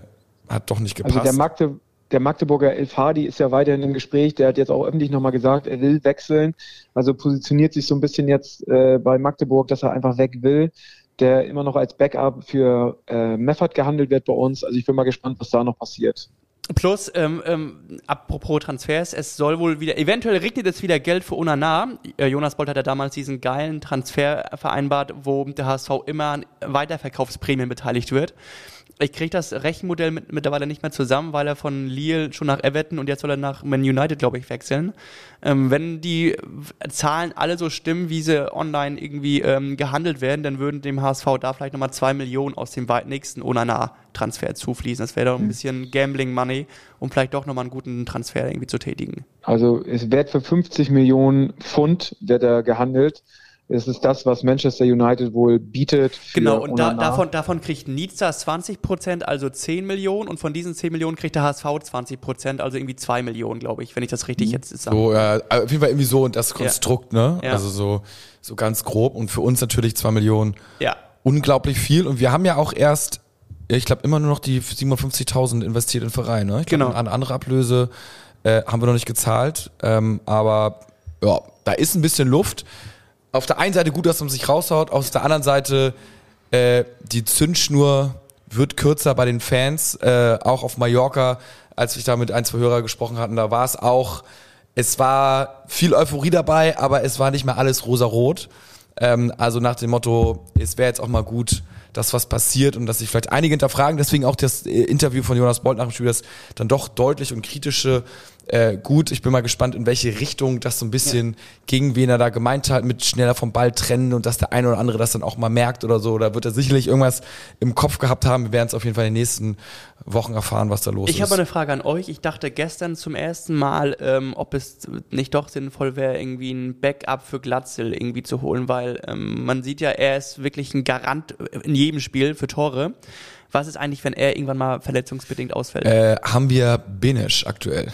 hat doch nicht gepasst. Also der, Magde, der Magdeburger Elf Hardy ist ja weiterhin im Gespräch. Der hat jetzt auch öffentlich nochmal gesagt, er will wechseln. Also positioniert sich so ein bisschen jetzt äh, bei Magdeburg, dass er einfach weg will. Der immer noch als Backup für äh, Meffert gehandelt wird bei uns. Also ich bin mal gespannt, was da noch passiert. Plus, ähm, ähm, apropos Transfers, es soll wohl wieder, eventuell regnet es wieder Geld für Unana. Äh, Jonas Bolt hat ja damals diesen geilen Transfer vereinbart, wo der HSV immer an Weiterverkaufsprämien beteiligt wird. Ich kriege das Rechenmodell mit, mittlerweile nicht mehr zusammen, weil er von Lille schon nach Everton und jetzt soll er nach Man United, glaube ich, wechseln. Ähm, wenn die Zahlen alle so stimmen, wie sie online irgendwie ähm, gehandelt werden, dann würden dem HSV da vielleicht nochmal zwei Millionen aus dem weit nächsten Onana-Transfer zufließen. Das wäre doch ein bisschen Gambling-Money, um vielleicht doch nochmal einen guten Transfer irgendwie zu tätigen. Also es wird für 50 Millionen Pfund wird er gehandelt. Es ist das, was Manchester United wohl bietet. Genau, und da, davon, davon kriegt Nizza 20 Prozent, also 10 Millionen, und von diesen 10 Millionen kriegt der HSV 20 Prozent, also irgendwie 2 Millionen, glaube ich, wenn ich das richtig jetzt sage. So, ja, auf jeden Fall irgendwie so und das Konstrukt, ja. ne? Ja. Also so, so ganz grob und für uns natürlich 2 Millionen. Ja. Unglaublich viel und wir haben ja auch erst, ich glaube, immer nur noch die 57.000 investiert in Verein, ne? Ich glaub, Genau. An andere Ablöse äh, haben wir noch nicht gezahlt, ähm, aber ja, da ist ein bisschen Luft. Auf der einen Seite gut, dass man sich raushaut, auf der anderen Seite äh, die Zündschnur wird kürzer bei den Fans, äh, auch auf Mallorca, als ich da mit ein, zwei Hörer gesprochen hatten, da war es auch, es war viel Euphorie dabei, aber es war nicht mehr alles rosarot. Ähm, also nach dem Motto, es wäre jetzt auch mal gut, dass was passiert und dass sich vielleicht einige hinterfragen. Deswegen auch das äh, Interview von Jonas Bolt nach dem Spiel, das dann doch deutlich und kritische äh, gut. Ich bin mal gespannt, in welche Richtung das so ein bisschen gegen wen er da gemeint hat, mit schneller vom Ball trennen und dass der eine oder andere das dann auch mal merkt oder so. Da wird er sicherlich irgendwas im Kopf gehabt haben. Wir werden es auf jeden Fall in den nächsten Wochen erfahren, was da los Ich ist. habe eine Frage an euch. Ich dachte gestern zum ersten Mal, ähm, ob es nicht doch sinnvoll wäre, irgendwie ein Backup für Glatzel irgendwie zu holen, weil ähm, man sieht ja, er ist wirklich ein Garant in jedem Spiel für Tore. Was ist eigentlich, wenn er irgendwann mal verletzungsbedingt ausfällt? äh, haben wir Benesch aktuell.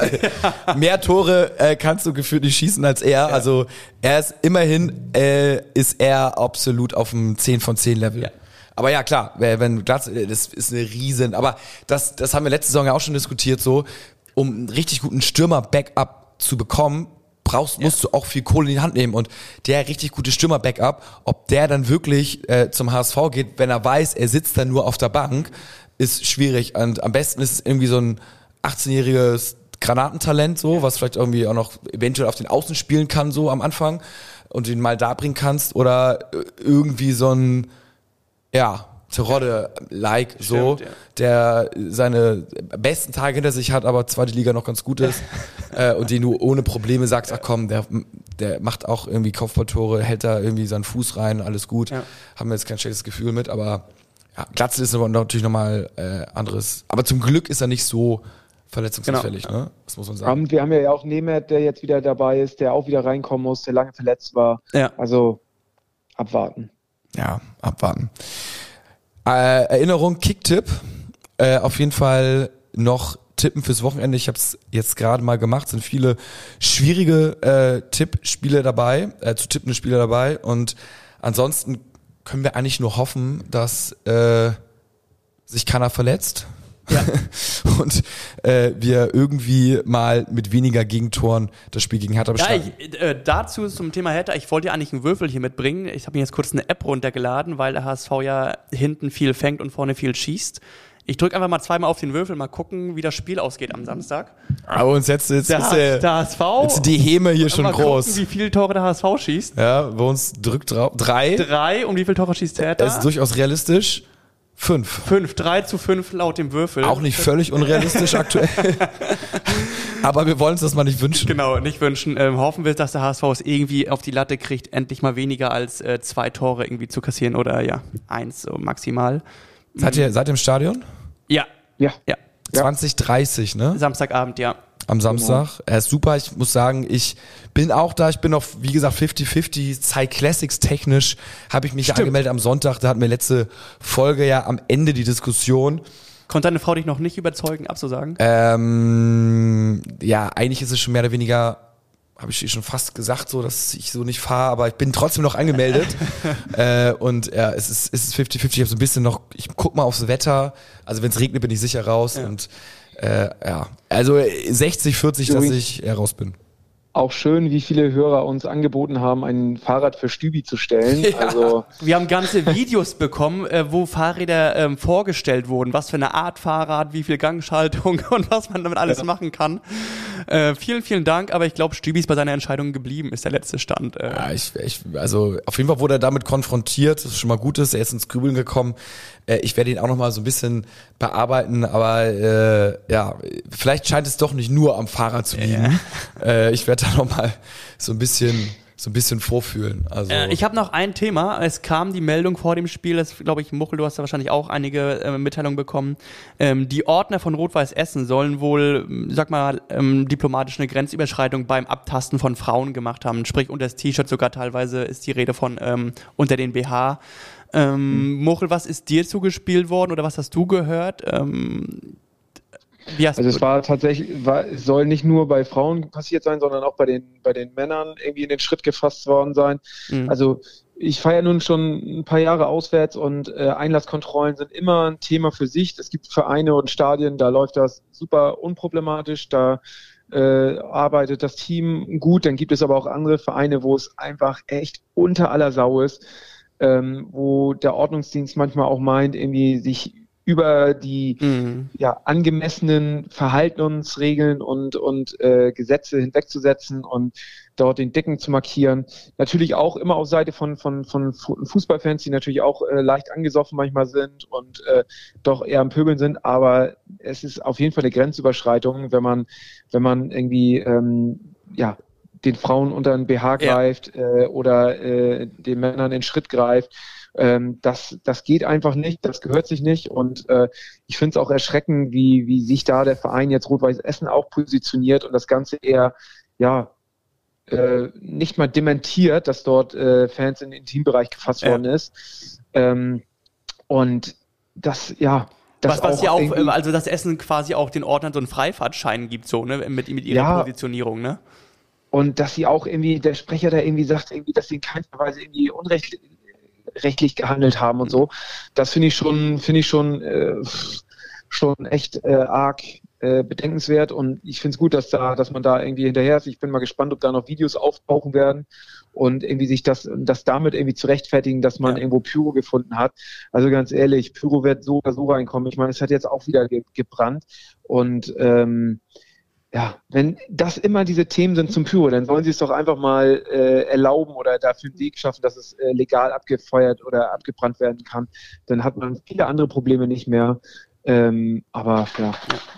(laughs) Mehr Tore äh, kannst du gefühlt nicht schießen als er. Also er ist immerhin, äh, ist er absolut auf dem 10 von 10 Level. Ja. Aber ja, klar, wer- wenn Glatz, äh, das ist eine riesen, aber das, das haben wir letzte Saison ja auch schon diskutiert, so, um einen richtig guten Stürmer-Backup zu bekommen, brauchst, musst du auch viel Kohle in die Hand nehmen und der richtig gute Stürmer-Backup, ob der dann wirklich äh, zum HSV geht, wenn er weiß, er sitzt dann nur auf der Bank, ist schwierig. Und am besten ist es irgendwie so ein 18-jähriges Granatentalent so, was vielleicht irgendwie auch noch eventuell auf den Außen spielen kann so am Anfang und den mal da bringen kannst oder äh, irgendwie so ein ja, Terodde-like, so, Stimmt, ja. der seine besten Tage hinter sich hat, aber zweite Liga noch ganz gut ist (laughs) äh, und den du ohne Probleme sagst, ach komm, der, der macht auch irgendwie Kopfballtore, hält da irgendwie seinen Fuß rein, alles gut. Ja. Haben wir jetzt kein schlechtes Gefühl mit, aber ja, Glatzel ist aber natürlich nochmal äh, anderes. Aber zum Glück ist er nicht so verletzungsanfällig, Genau. ne? Das muss man sagen. Und wir haben ja auch Nemeth, der jetzt wieder dabei ist, der auch wieder reinkommen muss, der lange verletzt war. Ja. Also abwarten. Ja, abwarten. Äh, Erinnerung, Kicktipp. Äh, auf jeden Fall noch tippen fürs Wochenende. Ich habe es jetzt gerade mal gemacht. Sind viele schwierige äh, Tippspiele dabei, äh, zu tippende Spiele dabei. Und ansonsten können wir eigentlich nur hoffen, dass äh, sich keiner verletzt. Ja. (laughs) und äh, wir irgendwie mal mit weniger Gegentoren das Spiel gegen Hertha Ja, bestreiten. ich, äh, dazu zum Thema Hertha, ich wollte ja eigentlich einen Würfel hier mitbringen. Ich habe mir jetzt kurz eine App runtergeladen, weil der HSV ja hinten viel fängt und vorne viel schießt. Ich drücke einfach mal zweimal auf den Würfel, mal gucken, wie das Spiel ausgeht am Samstag. Aber uns jetzt, jetzt, Der, ist der, der HSV. jetzt die Häme hier schon mal groß. Gucken, wie viele Tore der HSV schießt. Ja, bei uns drückt drauf. Drei. Drei. Und wie viele Tore schießt Hertha? Das ist durchaus realistisch. Fünf. Fünf. Drei zu fünf laut dem Würfel. Auch nicht völlig unrealistisch aktuell. (laughs) Aber wir wollen uns das mal nicht wünschen. Genau, nicht wünschen. Ähm, hoffen wir, dass der HSV es irgendwie auf die Latte kriegt, endlich mal weniger als äh, zwei Tore irgendwie zu kassieren oder ja, eins so maximal. Seid ihr, seid ihr im Stadion? Ja, Ja. ja. 2030, ne? Samstagabend, ja. Am Samstag. Er ist super. Ich muss sagen, ich bin auch da. Ich bin auf, wie gesagt, 50-50. Zeit Classics technisch habe ich mich angemeldet am Sonntag. Da hatten wir letzte Folge ja am Ende die Diskussion. Konnte deine Frau dich noch nicht überzeugen, abzusagen? Ähm, ja, eigentlich ist es schon mehr oder weniger, habe ich schon fast gesagt, so, dass ich so nicht fahre, aber ich bin trotzdem noch angemeldet. (laughs) äh, und ja, es ist es ist 50-50. Ich habe so ein bisschen noch, ich guck mal aufs Wetter. Also wenn es regnet, bin ich sicher raus. Und äh, ja, also 60-40, dass Übrigens- ich äh, raus bin. auch schön, wie viele Hörer uns angeboten haben, ein Fahrrad für Stübi zu stellen. (laughs) Ja. Also wir haben ganze Videos bekommen, äh, wo Fahrräder ähm, vorgestellt wurden, was für eine Art Fahrrad, wie viel Gangschaltung (laughs) und was man damit alles ja. machen kann. Äh, vielen, vielen Dank, aber ich glaube, Stübi ist bei seiner Entscheidung geblieben, ist der letzte Stand. Äh. Ja, ich, ich, also auf jeden Fall wurde er damit konfrontiert, das ist schon mal gut ist, er ist ins Grübeln gekommen. Äh, ich werde ihn auch noch mal so ein bisschen bearbeiten, aber äh, ja, vielleicht scheint es doch nicht nur am Fahrrad zu liegen. Ja. Äh, ich werde da noch mal so ein bisschen so ein bisschen vorfühlen. Also äh, ich habe noch ein Thema. Es kam die Meldung vor dem Spiel, das glaube ich, Muchel, du hast da wahrscheinlich auch einige äh, Mitteilungen bekommen. Ähm, die Ordner von Rot-Weiß Essen sollen wohl, sag mal, ähm, diplomatisch eine Grenzüberschreitung beim Abtasten von Frauen gemacht haben. Sprich, unter das T-Shirt sogar teilweise ist die Rede von ähm, unter den BH. Ähm, mhm. Muchel, was ist dir zugespielt worden oder was hast du gehört? Ähm, also es war tatsächlich, war, es soll nicht nur bei Frauen passiert sein, sondern auch bei den, bei den Männern irgendwie in den Schritt gefasst worden sein. Mhm. Also ich feiere nun schon ein paar Jahre auswärts und äh, Einlasskontrollen sind immer ein Thema für sich. Es gibt Vereine und Stadien, da läuft das super unproblematisch, da äh, arbeitet das Team gut. Dann gibt es aber auch andere Vereine, wo es einfach echt unter aller Sau ist, ähm, wo der Ordnungsdienst manchmal auch meint, irgendwie sich über die mhm. ja, angemessenen Verhaltensregeln und, und äh, Gesetze hinwegzusetzen und dort den Dicken zu markieren. Natürlich auch immer auf Seite von, von, von Fußballfans, die natürlich auch äh, leicht angesoffen manchmal sind und äh, doch eher am Pöbeln sind, aber es ist auf jeden Fall eine Grenzüberschreitung, wenn man, wenn man irgendwie ähm, ja, den Frauen unter den BH greift ja. äh, oder äh, den Männern in den Schritt greift ähm, das, das geht einfach nicht, das gehört sich nicht. Und äh, ich finde es auch erschreckend, wie, wie sich da der Verein jetzt Rot-Weiß Essen auch positioniert und das Ganze eher, ja, äh, nicht mal dementiert, dass dort äh, Fans in den Intimbereich gefasst ja. worden ist. Ähm, und das, ja, das was, was ja auch, also das Essen quasi auch den Ordnern so einen Freifahrtschein gibt, so, ne, mit, mit ihrer ja, Positionierung, ne? Und dass sie auch irgendwie, der Sprecher da irgendwie sagt, irgendwie, dass sie in keiner Weise irgendwie Unrecht rechtlich gehandelt haben und so. Das finde ich schon, finde ich schon, äh, schon echt äh, arg äh, bedenkenswert und ich finde es gut, dass da, dass man da irgendwie hinterher ist. Ich bin mal gespannt, ob da noch Videos auftauchen werden und irgendwie sich das, das damit irgendwie zu rechtfertigen, dass man ja. irgendwo Pyro gefunden hat. Also ganz ehrlich, Pyro wird so oder so reinkommen. Ich meine, es hat jetzt auch wieder ge gebrannt und ähm, ja, wenn das immer diese Themen sind zum Pyro, dann sollen sie es doch einfach mal äh, erlauben oder dafür einen Weg schaffen, dass es äh, legal abgefeuert oder abgebrannt werden kann. Dann hat man viele andere Probleme nicht mehr. Ähm, aber ja,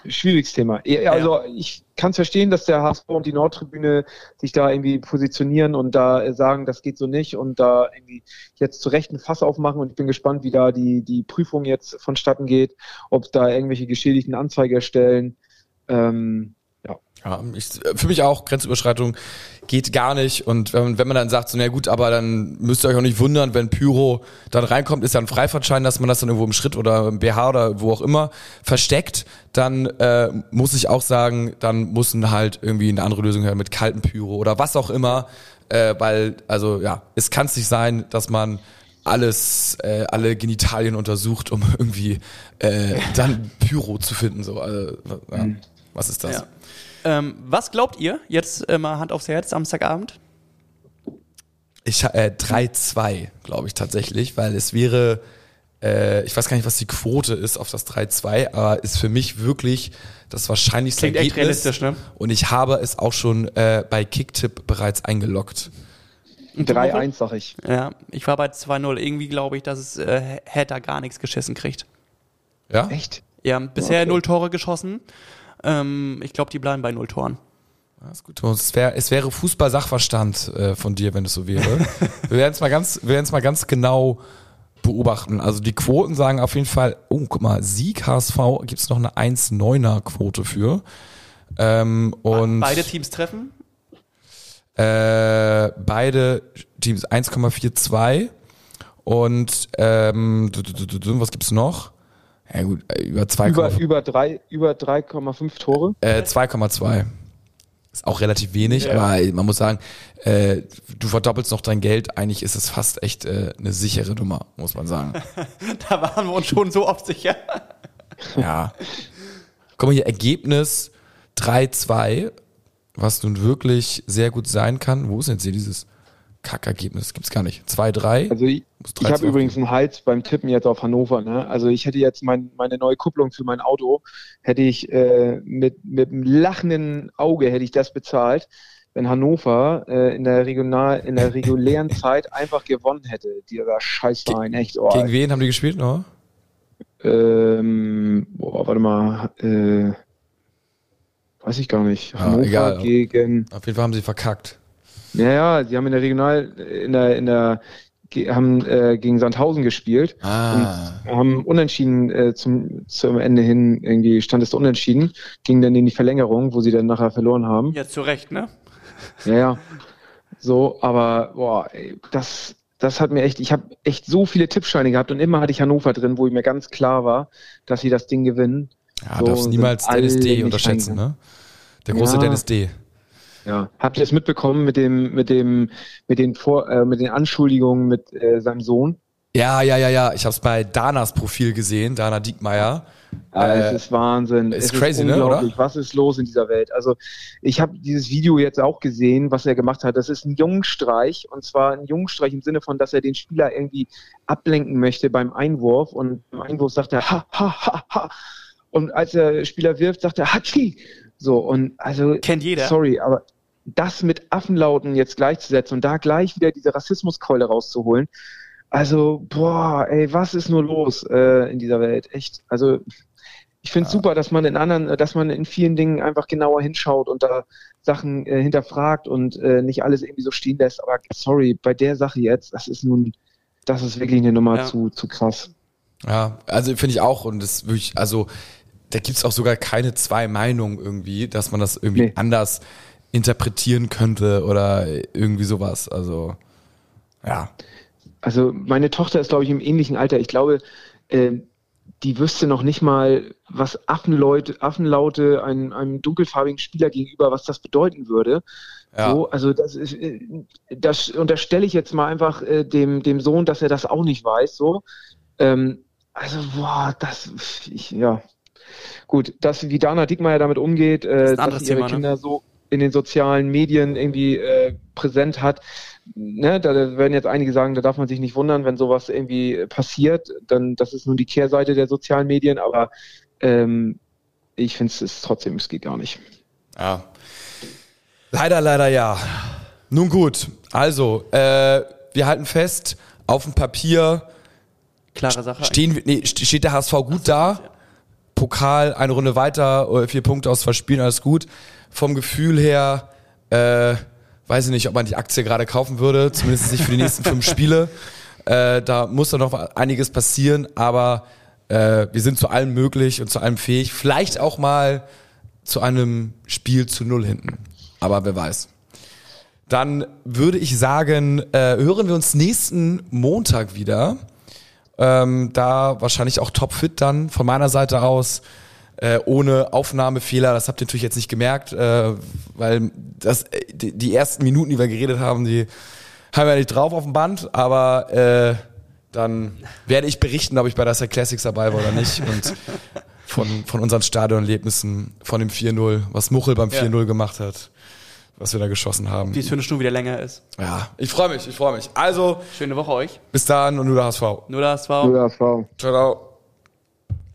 schwieriges Thema. Also ich kann es verstehen, dass der HSV und die Nordtribüne sich da irgendwie positionieren und da sagen, das geht so nicht und da irgendwie jetzt zu Recht ein Fass aufmachen und ich bin gespannt, wie da die, die Prüfung jetzt vonstatten geht, ob da irgendwelche geschädigten Anzeige erstellen. Ähm, ja, ich, für mich auch, Grenzüberschreitung geht gar nicht. Und wenn, wenn man dann sagt, so, na gut, aber dann müsst ihr euch auch nicht wundern, wenn Pyro dann reinkommt, ist ja ein Freifahrtschein, dass man das dann irgendwo im Schritt oder im BH oder wo auch immer versteckt, dann äh, muss ich auch sagen, dann müssen halt irgendwie eine andere Lösung her mit kalten Pyro oder was auch immer. Äh, weil, also ja, es kann nicht sein, dass man alles, äh, alle Genitalien untersucht, um (laughs) irgendwie äh, dann Pyro zu finden. So, also, ja, mhm. was ist das? Ja. Ähm, was glaubt ihr, jetzt äh, mal Hand aufs Herz, Samstagabend? Ich äh, 3-2, glaube ich tatsächlich, weil es wäre, äh, ich weiß gar nicht, was die Quote ist auf das 3-2, aber ist für mich wirklich das wahrscheinlichste Klingt Ergebnis. Echt realistisch, ne? Und ich habe es auch schon äh, bei Kicktip bereits eingeloggt. 3-1, sag ich. Ja, ich war bei 2-0. Irgendwie glaube ich, dass es äh, Hatter gar nichts geschissen kriegt. Ja? Echt? Ja, bisher okay. null Tore geschossen. Ähm, ich glaube, die bleiben bei null Toren. Das ist gut. Es, wär, es wäre Fußball-Sachverstand äh, von dir, wenn es so wäre. (laughs) wir werden es mal ganz, wir werden es mal ganz genau beobachten. Also die Quoten sagen auf jeden Fall, oh, guck mal, Sieg HSV gibt es noch eine 1,9er Quote für. Ähm, und beide Teams treffen? Äh, beide Teams 1,42 und ähm, was gibt's noch? Ja gut, über 2, über, über 3, über 3,5 Tore? Äh, 2,2. Ist auch relativ wenig, ja. aber man muss sagen, äh, du verdoppelst noch dein Geld. Eigentlich ist es fast echt äh, eine sichere Nummer, muss man sagen. (laughs) da waren wir uns schon so oft sicher. ja. Guck mal hier, Ergebnis 3-2. was nun wirklich sehr gut sein kann. Wo ist denn jetzt hier dieses Kackergebnis? Gibt's gar nicht. 2-3. Also ich, ich 13 habe übrigens einen Hals beim Tippen jetzt auf Hannover. Ne? Also ich hätte jetzt mein, meine neue Kupplung für mein Auto, hätte ich äh, mit, mit einem lachenden Auge hätte ich das bezahlt, wenn Hannover äh, in der regional in der regulären (laughs) Zeit einfach gewonnen hätte. Dieser Scheißverein, echt. Oh, Gegen wen haben die gespielt noch? ähm, boah, warte mal, äh, weiß ich gar nicht. Hannover egal. gegen Auf jeden Fall haben sie verkackt. Ja, ja, sie haben in der Regional, in der, in der, haben äh, gegen Sandhausen gespielt Ah. und haben unentschieden äh, zum, zum Ende hin, irgendwie stand es unentschieden, ging dann in die Verlängerung, wo sie dann nachher verloren haben. Ja, zu Recht, ne? (laughs) Ja, ja. So, aber boah, ey, das, das hat mir echt, ich habe echt so viele Tippscheine gehabt und immer hatte ich Hannover drin, wo mir ganz klar war, dass sie das Ding gewinnen. Ja, So darfst niemals Dennis D. unterschätzen, ne? Der große Ja. Dennis D. Ja. Habt ihr es mitbekommen mit dem, mit dem, mit den Vor, äh, mit den Anschuldigungen mit äh, seinem Sohn? Ja, ja, ja, ja. Ich habe es bei Danas Profil gesehen, Dana Diekmeyer. Ja, Äh, es ist Wahnsinn. ist es crazy, ist ne, unglaublich. Was ist los in dieser Welt? Also ich habe dieses Video jetzt auch gesehen, was er gemacht hat. Das ist ein Jungstreich und zwar ein Jungstreich im Sinne von, dass er den Spieler irgendwie ablenken möchte beim Einwurf und beim Einwurf sagt er ha ha ha ha und als der Spieler wirft, sagt er Hachi. So und also Kennt jeder. sorry, aber das mit Affenlauten jetzt gleichzusetzen und da gleich wieder diese Rassismuskeule rauszuholen. Also, boah, ey, was ist nur los äh, in dieser Welt? Echt. Also, ich finde es super, dass man in anderen, dass man in vielen Dingen einfach genauer hinschaut und da Sachen äh, hinterfragt und äh, nicht alles irgendwie so stehen lässt. Aber sorry, bei der Sache jetzt, das ist nun, das ist wirklich eine Nummer Ja. zu, zu krass. Ja, also finde ich auch. Und das wirklich, also da gibt's auch sogar keine zwei Meinungen irgendwie, dass man das irgendwie Nee. anders interpretieren könnte oder irgendwie sowas. Also, ja. Also meine Tochter ist, glaube ich, im ähnlichen Alter. Ich glaube, äh, die wüsste noch nicht mal, was Affenleute, Affenlaute einem, einem dunkelfarbigen Spieler gegenüber, was das bedeuten würde. Ja. So, also das ist, äh, das unterstelle ich jetzt mal einfach äh, dem, dem Sohn, dass er das auch nicht weiß. So, ähm, also boah, das, ich, ja, gut, dass wie Dana Diekmeyer damit umgeht, äh, ein dass ihre Thema, ne? Kinder so in den sozialen Medien irgendwie äh, präsent hat. Ne, da werden jetzt einige sagen, da darf man sich nicht wundern, wenn sowas irgendwie passiert. Dann, das ist nun die Kehrseite der sozialen Medien, aber ähm, ich finde es trotzdem, es geht gar nicht. Ja. Leider, leider ja. Nun gut, also, äh, wir halten fest, auf dem Papier Klare Sache. stehen, nee, st- steht der HSV gut da. Pokal, eine Runde weiter, äh, vier Punkte aus zwei Spielen, alles gut. Vom Gefühl her, äh, weiß ich nicht, ob man die Aktie gerade kaufen würde, zumindest nicht für die nächsten fünf Spiele. Äh, da muss da noch einiges passieren, aber äh, wir sind zu allem möglich und zu allem fähig. Vielleicht auch mal zu einem Spiel zu null hinten. Aber wer weiß. Dann würde ich sagen, äh, hören wir uns nächsten Montag wieder. Ähm, da wahrscheinlich auch topfit dann von meiner Seite aus. Äh, ohne Aufnahmefehler, das habt ihr natürlich jetzt nicht gemerkt, äh, weil das, äh, die, die ersten Minuten, die wir geredet haben, die haben wir nicht drauf auf dem Band, aber äh, dann werde ich berichten, ob ich bei der Side Classics dabei war oder nicht und von, von unseren Stadionerlebnissen, von dem 4-0, was Muchel beim Ja. 4-0 gemacht hat, was wir da geschossen haben. Die es für eine Stunde wieder länger ist. Ja, ich freue mich, ich freue mich. Also, Schöne Woche euch. bis dann und nur der HSV. Nur das war. Oder Frau. Ciao, ciao.